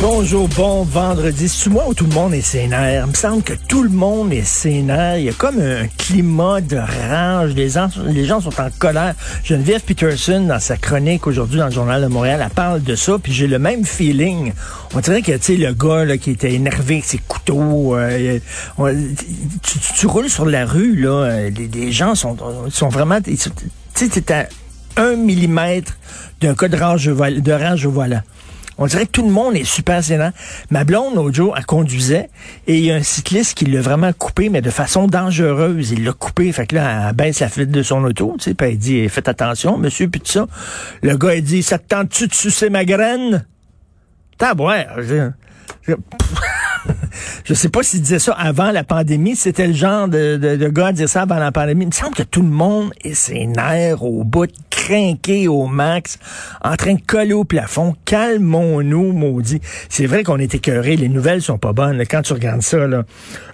Bonjour, bon vendredi. C'est moi où tout le monde est sénère? Il me semble que tout le monde est sénère. Il y a comme un climat de rage. Les gens, sont en colère. Geneviève Peterson, dans sa chronique aujourd'hui dans le Journal de Montréal, elle parle de ça. Puis j'ai le même feeling. On dirait que, tu sais, le gars là, qui était énervé avec ses couteaux, euh, tu, roules sur la rue, là, euh, les, gens sont, vraiment... Tu sais, t'es à un millimètre d'un cas de rage, de rage au. On dirait que tout le monde est super sénat. Ma blonde, l'autre jour, elle conduisait et il y a un cycliste qui l'a vraiment coupé, mais de façon dangereuse. Il l'a coupé. Fait que là, elle baisse la fenêtre de son auto, tu sais, puis elle dit, faites attention, monsieur, puis tout ça. Le gars, il dit, ça te tente-tu de sucer ma graine? Tabouère. Je, je, sais pas s'il disait ça avant la pandémie. C'était le genre de, gars à dire ça avant la pandémie. Il me semble que tout le monde est ses nerfs au bout, crinqué au max, en train de coller au plafond. Calmons-nous, maudit. C'est vrai qu'on est écœuré. Les nouvelles sont pas bonnes. Quand tu regardes ça, là,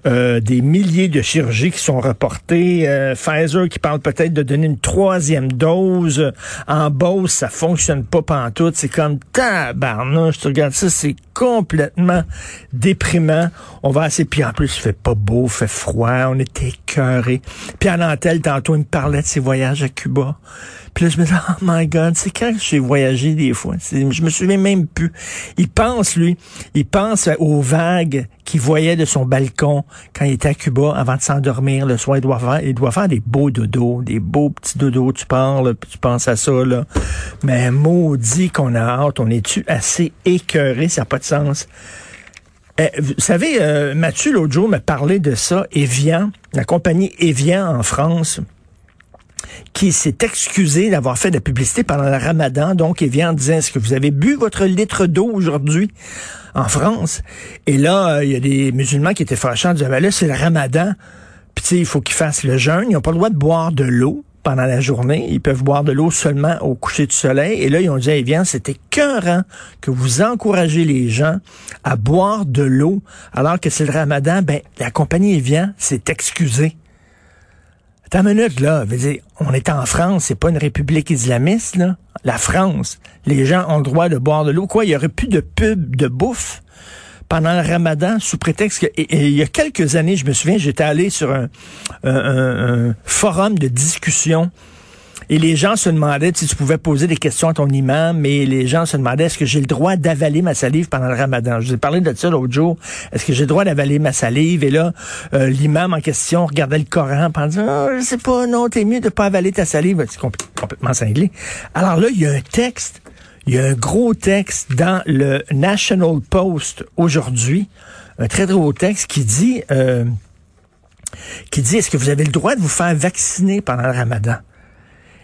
euh, des milliers de chirurgies qui sont reportées. Euh, Pfizer qui parle peut-être de donner une troisième dose. En Beauce, ça fonctionne pas pantoute. C'est comme tabarnouche. Tu regardes ça, c'est complètement déprimant. On va assez, puis en plus, il fait pas beau, il fait froid, on est écœuré. Puis à Nantel, tantôt, il me parlait de ses voyages à Cuba. Puis je me oh my God, c'est quand j'ai voyagé des fois? Je me souviens même plus. Il pense, lui, il pense aux vagues qu'il voyait de son balcon quand il était à Cuba avant de s'endormir le soir. Il doit faire, des beaux dodos, des beaux petits dodos. Tu parles, tu penses à ça, là. Mais maudit qu'on a hâte. On est-tu assez écœuré? Ça n'a pas de sens. Eh, vous savez, euh, Mathieu, l'autre jour, m'a parlé de ça. Evian, la compagnie Evian en France, qui s'est excusé d'avoir fait de la publicité pendant le ramadan. Donc, Evian disait, est-ce que vous avez bu votre litre d'eau aujourd'hui en France? Et là, euh, il y a des musulmans qui étaient fâchés en disant, ben là, c'est le ramadan. Puis, tu sais, il faut qu'ils fassent le jeûne. Ils n'ont pas le droit de boire de l'eau pendant la journée. Ils peuvent boire de l'eau seulement au coucher du soleil. Et là, ils ont dit, eh bien, c'était écœurant que vous encouragez les gens à boire de l'eau alors que c'est le ramadan. Ben, la compagnie Evian s'est excusée. Attends minute, là. Veux dire, on est en France, c'est pas une république islamiste, là. La France. Les gens ont le droit de boire de l'eau. Quoi, il y aurait plus de pub de bouffe pendant le ramadan sous prétexte que, et- il y a quelques années, je me souviens, j'étais allé sur un forum de discussion et les gens se demandaient si tu pouvais poser des questions à ton imam, mais les gens se demandaient est-ce que j'ai le droit d'avaler ma salive pendant le ramadan? Je vous ai parlé de ça l'autre jour. Est-ce que j'ai le droit d'avaler ma salive? Et là, euh, l'imam en question regardait le Coran en disant Ah, je sais pas, non, t'es mieux de pas avaler ta salive. C'est compl- complètement cinglé. Alors là, il y a un texte, il y a un gros texte dans le National Post aujourd'hui, un très gros texte qui dit euh, qui dit est-ce que vous avez le droit de vous faire vacciner pendant le ramadan?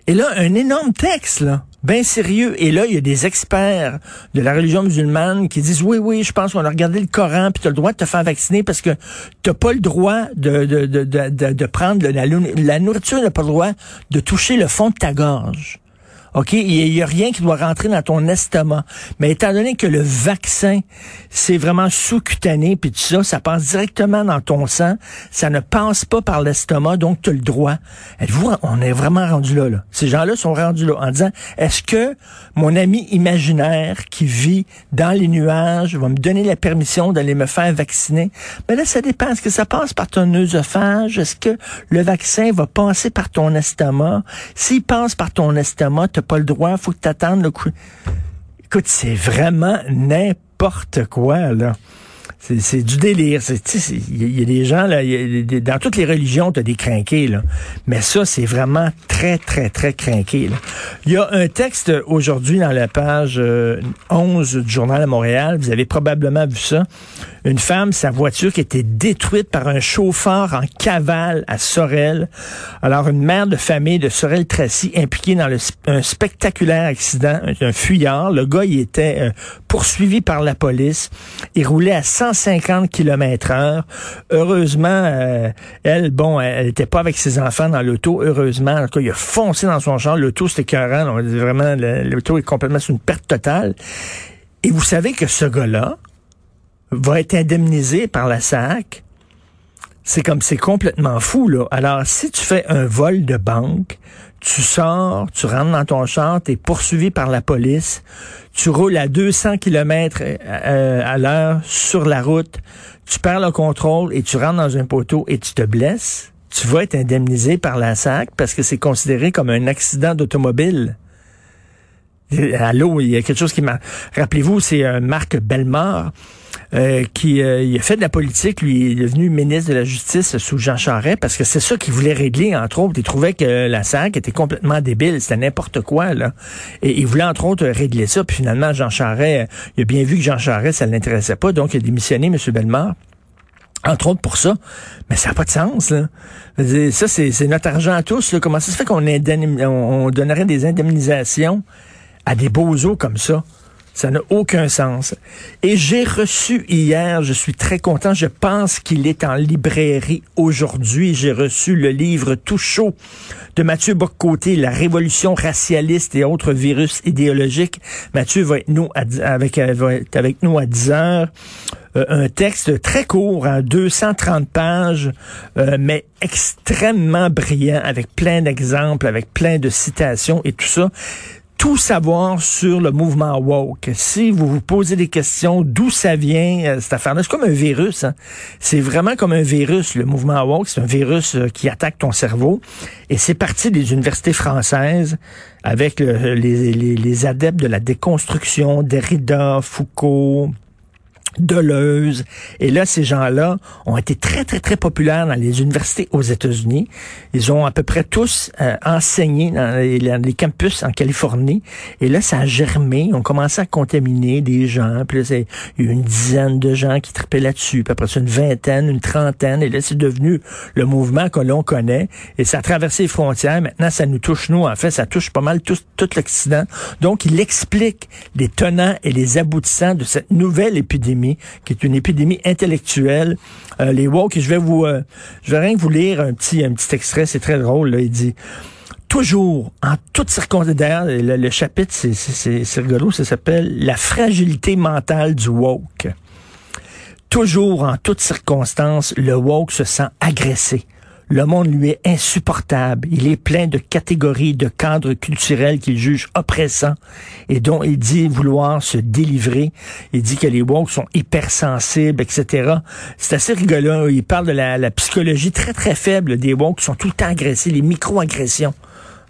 Et là, un énorme texte, là, bien sérieux. Et là, il y a des experts de la religion musulmane qui disent, oui, oui, je pense qu'on a regardé le Coran, puis tu as le droit de te faire vacciner parce que tu pas le droit de, de, de, de, prendre la, la nourriture, n'a pas le droit de toucher le fond de ta gorge. OK? Il n'y a rien qui doit rentrer dans ton estomac. Mais étant donné que le vaccin, c'est vraiment sous-cutané, puis tout ça, ça passe directement dans ton sang, ça ne passe pas par l'estomac, donc tu as le droit. Êtes-vous, on est vraiment rendu là, là. Ces gens-là sont rendus là en disant, est-ce que mon ami imaginaire qui vit dans les nuages va me donner la permission d'aller me faire vacciner? Mais là, ça dépend. Est-ce que ça passe par ton œsophage? Est-ce que le vaccin va passer par ton estomac? S'il passe par ton estomac, pas le droit, faut que le coup. Écoute, c'est vraiment n'importe quoi, là. C'est, du délire. Il y, a- des gens, là, y a dans toutes les religions, tu as des crinqués, là. Mais ça, c'est vraiment très, très, très crinqué. Il y a un texte aujourd'hui dans la page 11 du Journal à Montréal. Vous avez probablement vu ça. Une femme, sa voiture qui était détruite par un chauffeur en cavale à Sorel. Alors, une mère de famille de Sorel-Tracy impliquée dans le, un spectaculaire accident, un, fuyard. Le gars, il était euh, poursuivi par la police. Il roulait à 150 km heure. Heureusement, euh, elle, bon, elle n'était pas avec ses enfants dans l'auto. Heureusement, en tout il a foncé dans son champ. L'auto, c'était écœurant. Vraiment, l'auto est complètement sur une perte totale. Et vous savez que ce gars-là, va être indemnisé par la SAC. C'est comme c'est complètement fou là. Alors si tu fais un vol de banque, tu sors, tu rentres dans ton char, tu es poursuivi par la police, tu roules à 200 km euh, à l'heure sur la route, tu perds le contrôle et tu rentres dans un poteau et tu te blesses, tu vas être indemnisé par la SAC parce que c'est considéré comme un accident d'automobile. Allô, il y a quelque chose qui m'a... Rappelez-vous, c'est Marc Bellemare euh, qui euh, a fait de la politique. Lui, est devenu ministre de la Justice sous Jean Charest parce que c'est ça qu'il voulait régler, entre autres. Il trouvait que la SAC était complètement débile. C'était n'importe quoi, là. Et il voulait, entre autres, régler ça. Puis finalement, Jean Charest, il a bien vu que Jean Charest, ça ne l'intéressait pas. Donc, il a démissionné, M. Bellemare entre autres pour ça. Mais ça n'a pas de sens, là. Ça, c'est notre argent à tous. Là. Comment ça se fait qu'on on donnerait des indemnisations à des bozos comme ça? Ça n'a aucun sens. Et j'ai reçu hier, je suis très content, je pense qu'il est en librairie aujourd'hui. J'ai reçu le livre tout chaud de Mathieu Boccoté, La révolution racialiste et autres virus idéologiques. Mathieu va être, nous, avec, euh, va être avec nous à 10 heures. Euh, un texte très court, 230 hein, pages, euh, mais extrêmement brillant, avec plein d'exemples, avec plein de citations et tout ça tout savoir sur le mouvement woke. Si vous vous posez des questions, d'où ça vient, euh, cette affaire-là, c'est comme un virus. Hein. C'est vraiment comme un virus, le mouvement woke. C'est un virus euh, qui attaque ton cerveau. Et c'est parti des universités françaises avec les, les adeptes de la déconstruction, Derrida, Foucault, Deleuze. Et là, ces gens-là ont été très, très, très populaires dans les universités aux États-Unis. Ils ont à peu près tous euh, enseigné dans les, campus en Californie. Et là, ça a germé. On commencé à contaminer des gens. Puis là, il y a eu une dizaine de gens qui tripaient là-dessus. Puis après ça, une vingtaine, une trentaine. Et là, c'est devenu le mouvement que l'on connaît. Et ça a traversé les frontières. Maintenant, ça nous touche, nous. En fait, ça touche pas mal tout, tout l'Occident. Donc, il explique les tenants et les aboutissants de cette nouvelle épidémie qui est une épidémie intellectuelle. Euh, les woke, je vais vous, euh, je vais rien vous lire un petit, un petit extrait, c'est très drôle. Là, il dit toujours, en toutes circonstances, le, le chapitre, c'est rigolo, ça s'appelle La fragilité mentale du woke. Toujours, en toutes circonstances, le woke se sent agressé. Le monde lui est insupportable. Il est plein de catégories, de cadres culturels qu'il juge oppressants et dont il dit vouloir se délivrer. Il dit que les woke sont hypersensibles, etc. C'est assez rigolo. Il parle de la, psychologie très, très faible des woke qui sont tout le temps agressés, les micro-agressions.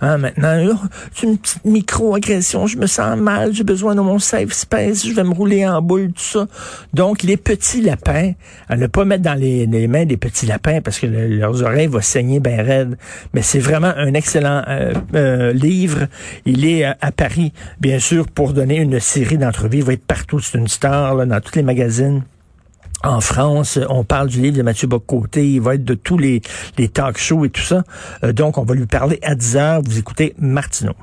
Hein, maintenant, c'est une petite micro-agression, je me sens mal, j'ai besoin de mon safe space, je vais me rouler en boule, tout ça. Donc, les petits lapins, à ne pas mettre dans les, mains des petits lapins parce que leurs oreilles vont saigner bien raides. Mais c'est vraiment un excellent euh, euh, livre. Il est à, Paris, bien sûr, pour donner une série d'entrevues. Il va être partout, c'est une star dans tous les magazines. En France, on parle du livre de Mathieu Bocoté, il va être de tous les, les talk shows et tout ça. Euh, donc, on va lui parler à 10 heures. Vous écoutez Martineau.